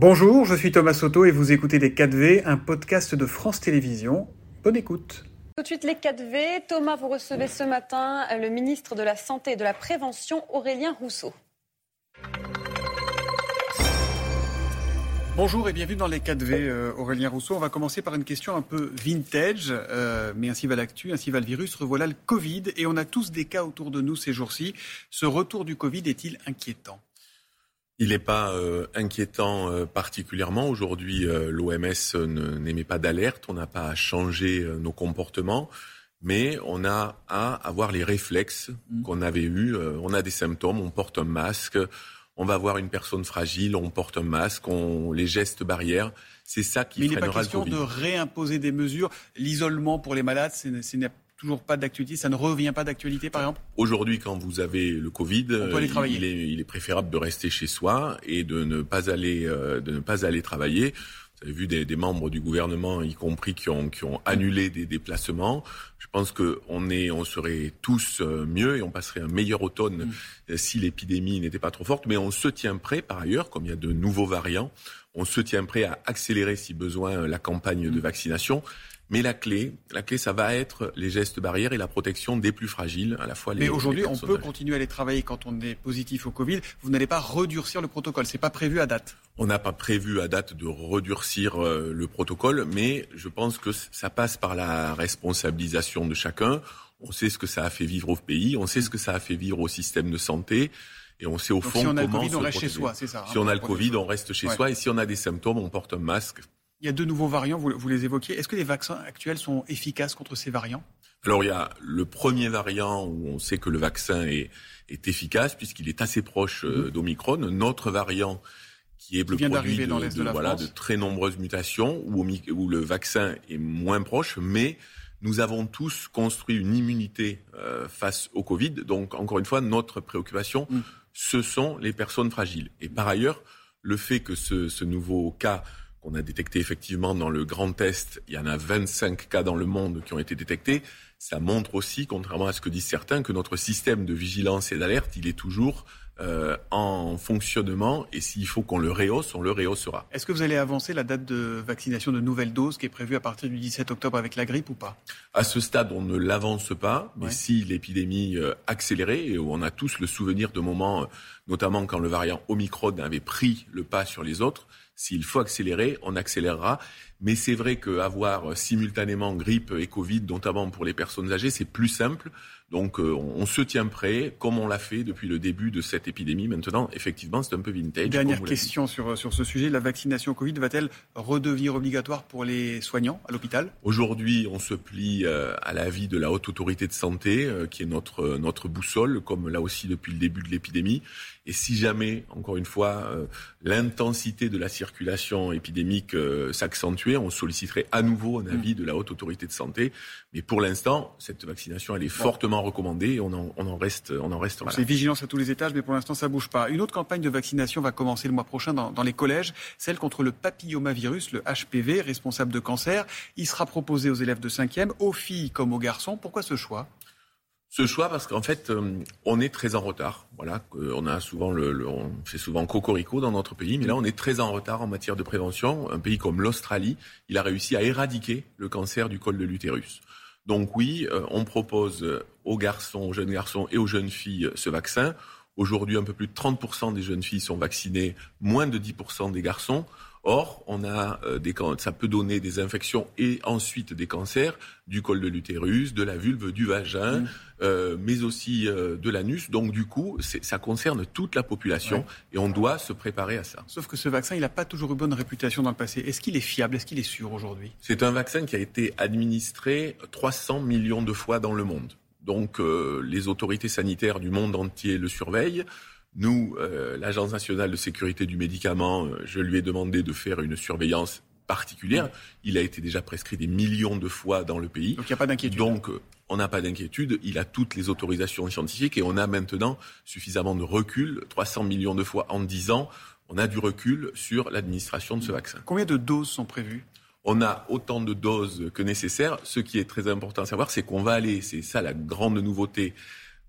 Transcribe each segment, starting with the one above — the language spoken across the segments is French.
Bonjour, je suis Thomas Soto et vous écoutez Les 4V, un podcast de France Télévisions. Bonne écoute. Tout de suite les 4V. Thomas, vous recevez ce matin le ministre de la Santé et de la Prévention, Aurélien Rousseau. Bonjour et bienvenue dans les 4V, euh, Aurélien Rousseau. On va commencer par une question un peu vintage, euh, mais ainsi va l'actu, ainsi va le virus. Revoilà le Covid et on a tous des cas autour de nous ces jours-ci. Ce retour du Covid est-il inquiétant? Il n'est pas euh, inquiétant euh, particulièrement. Aujourd'hui, euh, l'OMS n'émet pas d'alerte. On n'a pas à changer nos comportements. Mais on a à avoir les réflexes mmh. qu'on avait eus. on a des symptômes, on porte un masque. On va voir une personne fragile, on porte un masque, on, les gestes barrières. C'est ça qui Mais il n'est pas question de réimposer des mesures. L'isolement pour les malades, ce n'est toujours pas d'actualité Ça ne revient pas d'actualité, par exemple Aujourd'hui, quand vous avez le Covid, il, est, il, est, préférable de rester chez soi et de ne pas aller, euh, de ne pas aller travailler. Vous avez vu des, des, membres du gouvernement, y compris, qui ont, qui ont annulé des déplacements. Je pense qu'on est, on serait tous euh, mieux et on passerait un meilleur automne mm. euh, si l'épidémie n'était pas trop forte. Mais on se tient prêt, par ailleurs, comme il y a de nouveaux variants, on se tient prêt à accélérer, si besoin, la campagne de mm. vaccination. Mais la clé, la clé, ça va être les gestes barrières et la protection des plus fragiles, à la fois les. Mais aujourd'hui, on peut continuer à aller travailler quand on est positif au Covid. Vous n'allez pas redurcir le protocole. C'est pas prévu à date. On n'a pas prévu à date de redurcir euh, le protocole, mais je pense que ça passe par la responsabilisation de chacun. On sait ce que ça a fait vivre au pays, on sait ce que ça a fait vivre au système de santé. Et on sait au fond si on a le Covid, on reste chez soi, c'est ça. Si on a le Covid, on reste chez soi. Et si on a des symptômes, on porte un masque. Il y a deux nouveaux variants, vous, les évoquiez. Est-ce que les vaccins actuels sont efficaces contre ces variants? Alors il y a le premier variant où on sait que le vaccin est, efficace puisqu'il est assez proche euh, mhm. d'Omicron. Notre variant qui est le produit de, voilà, de très nombreuses mutations où, où, le vaccin est moins proche, mais nous avons tous construit une immunité euh, face au Covid. Donc encore une fois, notre préoccupation, mhm. ce sont les personnes fragiles. Et par ailleurs, le fait que ce, ce nouveau cas qu'on a détecté effectivement dans le grand test. Il y en a 25 cas dans le monde qui ont été détectés. Ça montre aussi, contrairement à ce que disent certains, que notre système de vigilance et d'alerte, il est toujours euh, en fonctionnement et s'il faut qu'on le rehausse, on le rehaussera. Est-ce que vous allez avancer la date de vaccination de nouvelles doses qui est prévue à partir du 17 octobre avec la grippe ou pas? À ce stade, on ne l'avance pas, mais si l'épidémie euh, accélérait, et on a tous le souvenir de moments, euh, notamment quand le variant Omicron avait pris le pas sur les autres, s'il faut accélérer, on accélérera. Mais c'est vrai qu'avoir simultanément grippe et Covid, notamment pour les personnes âgées, c'est plus simple. Donc euh, on, se tient prêt, comme on l'a fait depuis le début de cette épidémie. Maintenant, effectivement, c'est un peu vintage. Dernière question sur, sur ce sujet. La vaccination Covid va-t-elle redevenir obligatoire pour les soignants à l'hôpital? Aujourd'hui, on se plie euh, à l'avis de la Haute Autorité de Santé, euh, qui est notre, notre boussole, comme là aussi depuis le début de l'épidémie. Et si jamais, encore une fois, l'intensité de la circulation épidémique on solliciterait à nouveau un avis de la Haute Autorité de Santé. Mais pour l'instant, cette vaccination, elle est fortement recommandé et on en, on en reste, on en reste. C'est vigilance à tous les étages, mais pour l'instant ça bouge pas. Une autre campagne de vaccination va commencer le mois prochain dans, dans les collèges, celle contre le papillomavirus, le HPV, responsable de cancer. Il sera proposé aux élèves de 5e, aux filles comme aux garçons. Pourquoi ce choix? Ce choix parce qu'en fait, euh, on est très en retard. Voilà, on a souvent le, on fait souvent cocorico dans notre pays, mais là, on est très en retard en matière de prévention. Un pays comme l'Australie, il a réussi à éradiquer le cancer du col de l'utérus. Donc oui, euh, on propose euh, aux garçons, aux jeunes garçons et aux jeunes filles euh, ce vaccin. Aujourd'hui, un peu plus de 30% des jeunes filles sont vaccinées, moins de 10% des garçons. Or, on a des, ça peut donner des infections et ensuite des cancers du col de l'utérus, de la vulve, du vagin, mmh. euh, mais aussi euh, de l'anus. Donc, du coup, ça concerne toute la population et on doit se préparer à ça. Sauf que ce vaccin, il n'a pas toujours eu bonne réputation dans le passé. Est-ce qu'il est fiable? Est-ce qu'il est sûr aujourd'hui? C'est un vaccin qui a été administré 300 millions de fois dans le monde. Donc, euh, les autorités sanitaires du monde entier le surveillent. Nous, euh, l'Agence nationale de sécurité du médicament, euh, je lui ai demandé de faire une surveillance particulière. Il a été déjà prescrit des millions de fois dans le pays. Donc il n'y a pas d'inquiétude. Donc euh, on n'a pas d'inquiétude. Il a toutes les autorisations scientifiques et on a maintenant suffisamment de recul, 300 millions de fois en 10 ans. On a du recul sur l'administration de ce vaccin. Combien de doses sont prévues? On a autant de doses que nécessaire. Ce qui est très important à savoir, c'est qu'on va aller, c'est ça la grande nouveauté,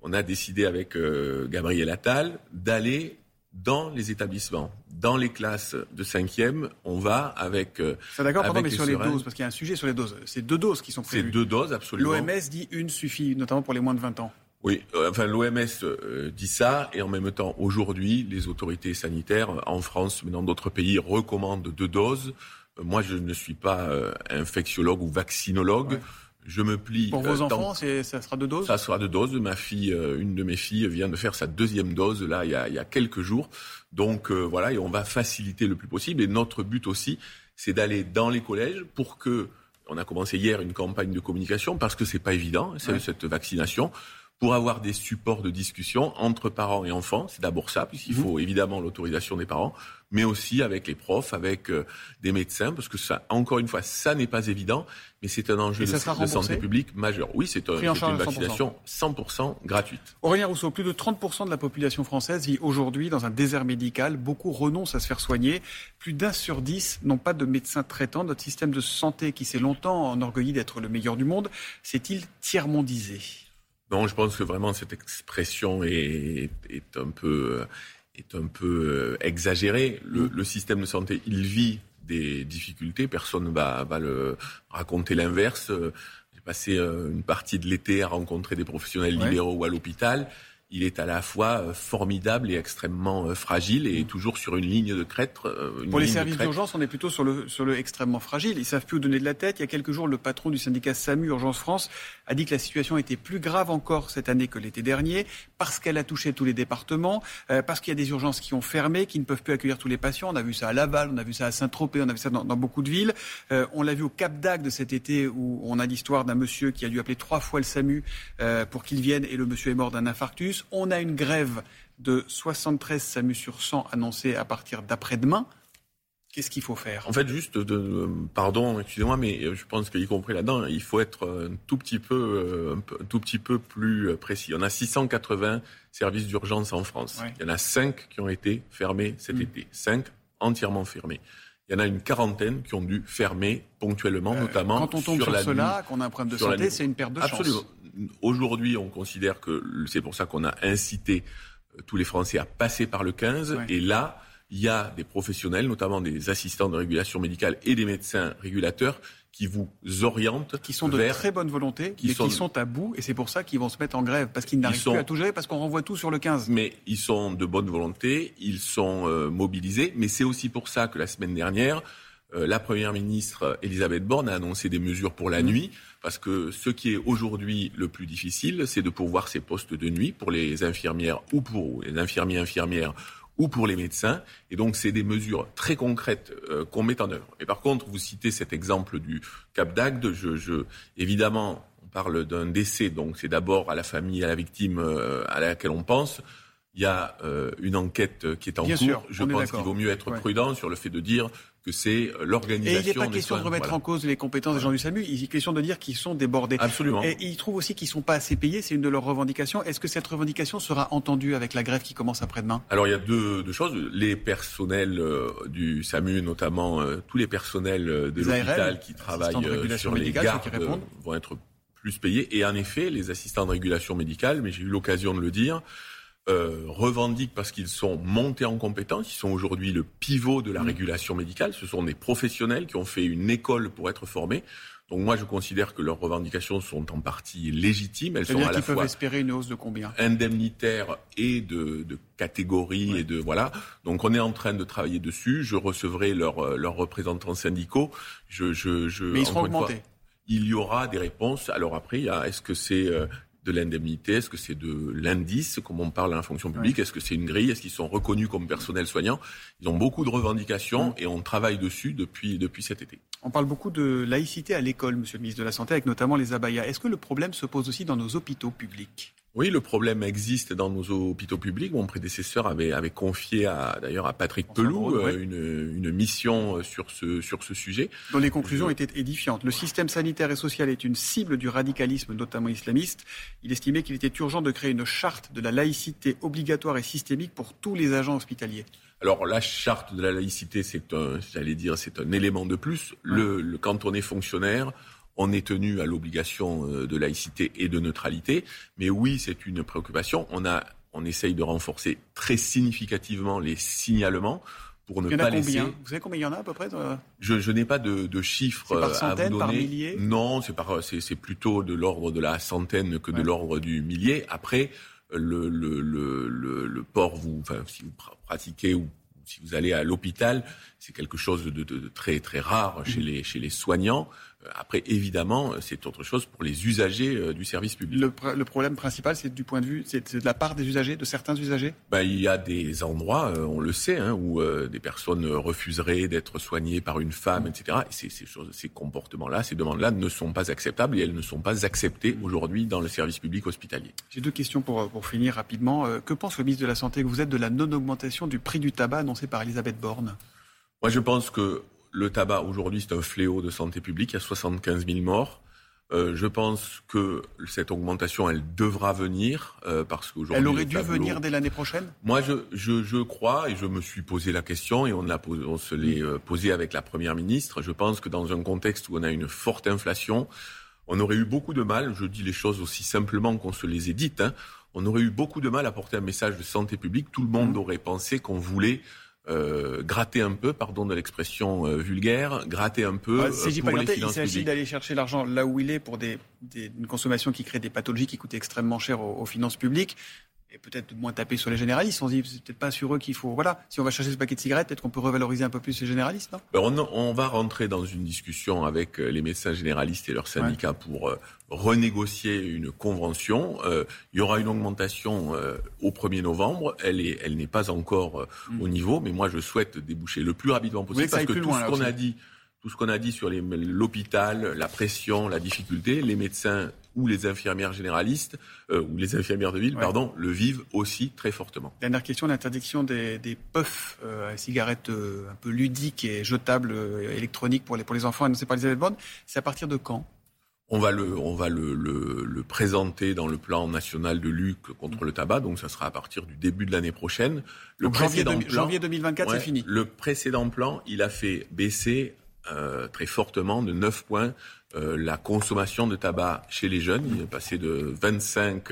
on a décidé avec euh, Gabriel Attal d'aller dans les établissements, dans les classes de cinquième, on va avec. Euh, C'est d'accord, pardon, mais sur les doses, parce qu'il y a un sujet sur les doses. C'est deux doses qui sont prévues. C'est deux doses, absolument. L'OMS dit une suffit, notamment pour les moins de 20 ans. Oui, euh, enfin l'OMS euh, dit ça, et en même temps, aujourd'hui, les autorités sanitaires en France, mais dans d'autres pays, recommandent deux doses. moi, je ne suis pas infectiologue ou vaccinologue. Je me plie. Pour vos enfants, ça sera deux doses Ça sera deux doses. Ma fille, euh, une de mes filles vient de faire sa deuxième dose là il y a, il y a quelques jours. Donc euh, voilà, et on va faciliter le plus possible. Et notre but aussi, c'est d'aller dans les collèges pour que on a commencé hier une campagne de communication parce que c'est pas évident cette vaccination pour avoir des supports de discussion entre parents et enfants. C'est d'abord ça, puisqu'il mhm. faut évidemment l'autorisation des parents, mais aussi avec les profs, avec euh, des médecins, parce que ça, encore une fois, ça n'est pas évident, mais c'est un enjeu de, santé publique majeur. Oui, c'est une vaccination 100%, gratuite. Aurélien Rousseau, plus de 30% de la population française vit aujourd'hui dans un désert médical. Beaucoup renoncent à se faire soigner. Plus d'un sur dix n'ont pas de médecin traitant. Notre système de santé, qui s'est longtemps enorgueilli d'être le meilleur du monde, s'est-il tiers-mondisé? Non, je pense que vraiment cette expression est, est un peu, est un peu euh, exagérée. Le, le, système de santé, il vit des difficultés. Personne ne va, va le raconter l'inverse. J'ai passé euh, une partie de l'été à rencontrer des professionnels libéraux ou à l'hôpital il est à la fois euh, formidable et extrêmement euh, fragile et toujours sur une ligne de crête. Euh, Pour les services d'urgence, on est plutôt sur le, sur le extrêmement fragile. Ils savent plus où donner de la tête. Il y a quelques jours, le patron du syndicat SAMU Urgence France a dit que la situation était plus grave encore cette année que l'été dernier parce qu'elle a touché tous les départements, parce qu'il y a des urgences qui ont fermé, qui ne peuvent plus accueillir tous les patients. On a vu ça à Laval, on a vu ça à Saint-Tropez, on a vu ça dans, dans beaucoup de villes. on l'a vu au Cap d'Agde cet été où on a l'histoire d'un monsieur qui a dû appeler trois fois le SAMU pour qu'il vienne et le monsieur est mort d'un infarctus. On a une grève de 73 SAMU sur 100 annoncée à partir d'après-demain. Qu'est-ce qu'il faut faire? En fait, juste, de, pardon, excusez-moi, mais je pense qu'y compris là-dedans, il faut être un tout petit peu, un tout petit peu plus précis. On a 680 services d'urgence en France. Il y en a 5 qui ont été fermés cet mm. été. 5 entièrement fermés. Il y en a une quarantaine qui ont dû fermer ponctuellement, euh, notamment Quand on tombe sur, cela, qu'on a un problème de santé, c'est une perte de Absolument. Aujourd'hui, on considère que c'est pour ça qu'on a incité euh, tous les Français à passer par le 15. Et là, il y a des professionnels, notamment des assistants de régulation médicale et des médecins régulateurs, qui vous orientent. Qui sont de très bonne volonté, qui sont... qui sont à bout, et c'est pour ça qu'ils vont se mettre en grève, parce qu'ils n'arrivent plus à tout gérer, parce qu'on renvoie tout sur le 15. Mais ils sont de bonne volonté, ils sont euh, mobilisés, mais c'est aussi pour ça que la semaine dernière, la Première ministre Elisabeth Borne a annoncé des mesures pour la mmh. nuit, parce que ce qui est aujourd'hui le plus difficile, c'est de pourvoir ces postes de nuit pour les infirmières ou pour les infirmiers infirmières ou pour les médecins. Et donc, c'est des mesures très concrètes euh, qu'on met en œuvre. Et par contre, vous citez cet exemple du Cap d'Agde. Je, je, évidemment, on parle d'un décès, donc c'est d'abord à la famille, à la victime euh, à laquelle on pense. Il y a une enquête qui est en cours. je pense qu'il vaut mieux être prudent sur le fait de dire que c'est l'organisation. Et il n'est pas question de remettre en cause les compétences des gens du SAMU, il est question de dire qu'ils sont débordés. Absolument. Et ils trouvent aussi qu'ils ne sont pas assez payés, c'est une de leurs revendications. Est-ce que cette revendication sera entendue avec la grève qui commence après-demain? Alors il y a deux, choses. Les personnels euh, du SAMU, notamment euh, tous les personnels euh, de l'hôpital qui travaillent sur les gardes, vont être plus payés. Et en effet, les assistants de régulation médicale, mais j'ai eu l'occasion de le dire, euh, revendiquent parce qu'ils sont montés en compétence, ils sont aujourd'hui le pivot de la mm. régulation médicale, ce sont des professionnels qui ont fait une école pour être formés. Donc moi, je considère que leurs revendications sont en partie légitimes. Elles sont à la fois espérer une hausse de combien? indemnitaire et de, de catégorie et de voilà. Donc on est en train de travailler dessus. Je recevrai leurs euh, leurs représentants syndicaux. Je, je, je Mais ils seront augmentés. il y aura des réponses. Alors après, est-ce que c'est euh, de l'indemnité Est-ce que c'est de l'indice, comme on parle à la fonction publique Est-ce que c'est une grille Est-ce qu'ils sont reconnus comme personnel soignant Ils ont beaucoup de revendications et on travaille dessus depuis, depuis cet été. On parle beaucoup de laïcité à l'école, monsieur le ministre de la Santé, avec notamment les abayas. Est-ce que le problème se pose aussi dans nos hôpitaux publics? Oui, le problème existe dans nos hôpitaux publics. Mon prédécesseur avait, avait confié d'ailleurs à Patrick Pelou euh, une, une, mission euh, sur ce, sur ce sujet. Dont les conclusions étaient édifiantes. Le système sanitaire et social est une cible du radicalisme, notamment islamiste. Il estimait qu'il était urgent de créer une charte de la laïcité obligatoire et systémique pour tous les agents hospitaliers. Alors la charte de la laïcité, c'est un, j'allais dire, c'est un élément de plus. Le, le, quand on est fonctionnaire, on est tenu à l'obligation euh, de laïcité et de neutralité. Mais oui, c'est une préoccupation. On a on essaye de renforcer très significativement les signalements pour ne il y en pas a combien laisser. Vous savez combien il y en a à peu près Je, je n'ai pas de, de chiffres par à vous par donner. milliers? Non, c'est par c'est c'est plutôt de l'ordre de la centaine que de l'ordre du millier. Après, le le le le, le port, vous, enfin, si vous pra- pratiquez ou si vous allez à l'hôpital, c'est quelque chose de, de- de très très rare chez les chez les soignants. Après, évidemment, c'est autre chose pour les usagers euh, du service public. le, pr- le problème principal, c'est du point de vue, c'est de la part des usagers, de certains usagers? Ben, il y a des endroits, euh, on le sait, hein, où euh, des personnes refuseraient d'être soignées par une femme, etc. Et ces, ces, choses, ces comportements-là, ces demandes-là ne sont pas acceptables et elles ne sont pas acceptées aujourd'hui dans le service public hospitalier. J'ai deux questions pour, pour finir rapidement. Euh, que pense le ministre de la Santé? Que vous êtes de la non-augmentation du prix du tabac annoncé par Elisabeth Borne? Moi, je pense que le tabac, aujourd'hui, c'est un fléau de santé publique. Il y a 75 000 morts. Euh, je pense que cette augmentation, elle devra venir euh, parce qu'aujourd'hui... Elle aurait dû venir dès l'année prochaine? Moi, je, je, je crois, et je me suis posé la question, et on, l'a on se l'est euh, posé avec la Première ministre, je pense que dans un contexte où on a une forte inflation, on aurait eu beaucoup de mal, je dis les choses aussi simplement qu'on se les ait dites, hein, on aurait eu beaucoup de mal à porter un message de santé publique. Tout le monde aurait pensé qu'on voulait euh, gratter un peu, pardon de l'expression euh, vulgaire, gratter un peu Ouais, euh, pour pas les gratté, il s'agit d'aller chercher l'argent là où il est pour des, des- une consommation qui crée des pathologies qui coûtent extrêmement cher aux, aux finances publiques. Et peut-être moins taper sur les généralistes. On se dit, c'est peut-être pas sur eux qu'il faut. Voilà, si on va chercher ce paquet de cigarettes, peut-être qu'on peut revaloriser un peu plus les généralistes, non? Ben, on, on va rentrer dans une discussion avec euh, les médecins généralistes et leurs syndicats pour euh, renégocier une convention. Euh, il y aura une augmentation euh, au 1er novembre. Elle est, elle n'est pas encore euh, Mm. au niveau, mais moi je souhaite déboucher le plus rapidement possible que parce que tout loin, ce qu'on a dit, tout ce qu'on a dit sur l'hôpital, la pression, la difficulté, les médecins ou les infirmières généralistes euh, ou les infirmières de ville, Ouais. pardon, le vivent aussi très fortement. Dernière question, l'interdiction des, des puffs euh, à cigarettes euh, un peu ludiques et jetables électroniques pour les, pour les enfants annoncées par Elisabeth Borne, c'est à partir de quand? On va le, on va le, le, le présenter dans le plan national de lutte contre le tabac, donc ça sera à partir du début de l'année prochaine. Le Donc janvier, plan, janvier 2024, ouais, c'est fini. Le précédent plan, il a fait baisser euh, très fortement de 9 points la consommation de tabac chez les jeunes. Il est passé de 25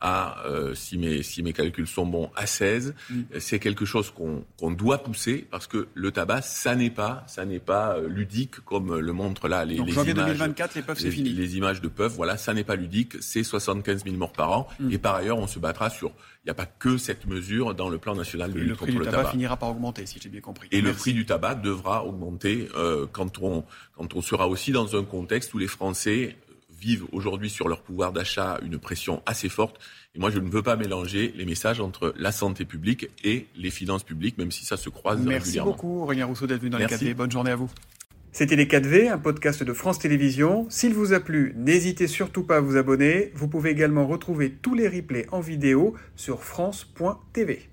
à, euh, si, mes, si mes calculs sont bons, à 16. Mm. C'est quelque chose qu'on qu'on doit pousser parce que le tabac, ça n'est pas, ça n'est pas euh, ludique comme le montrent là les, Donc les janvier images 2024, les puffs, c'est fini. les images de puffs, voilà, ça n'est pas ludique, c'est 75 000 morts par an. Mm. Et par ailleurs, on se battra sur. Il n'y a pas que cette mesure dans le plan national de lutte le prix contre du le tabac, tabac. finira par augmenter, si j'ai bien compris. Et le Merci. prix du tabac devra augmenter euh, quand on quand on sera aussi dans un contexte où les Français vivent aujourd'hui sur leur pouvoir d'achat une pression assez forte. Et moi, je ne veux pas mélanger les messages entre la santé publique et les finances publiques, même si ça se croise Merci régulièrement. beaucoup, Aurélien Rousseau, d'être venu dans Merci. les 4V. Bonne journée à vous. C'était Les 4V, un podcast de France Télévisions. S'il vous a plu, n'hésitez surtout pas à vous abonner. Vous pouvez également retrouver tous les replays en vidéo sur France.tv.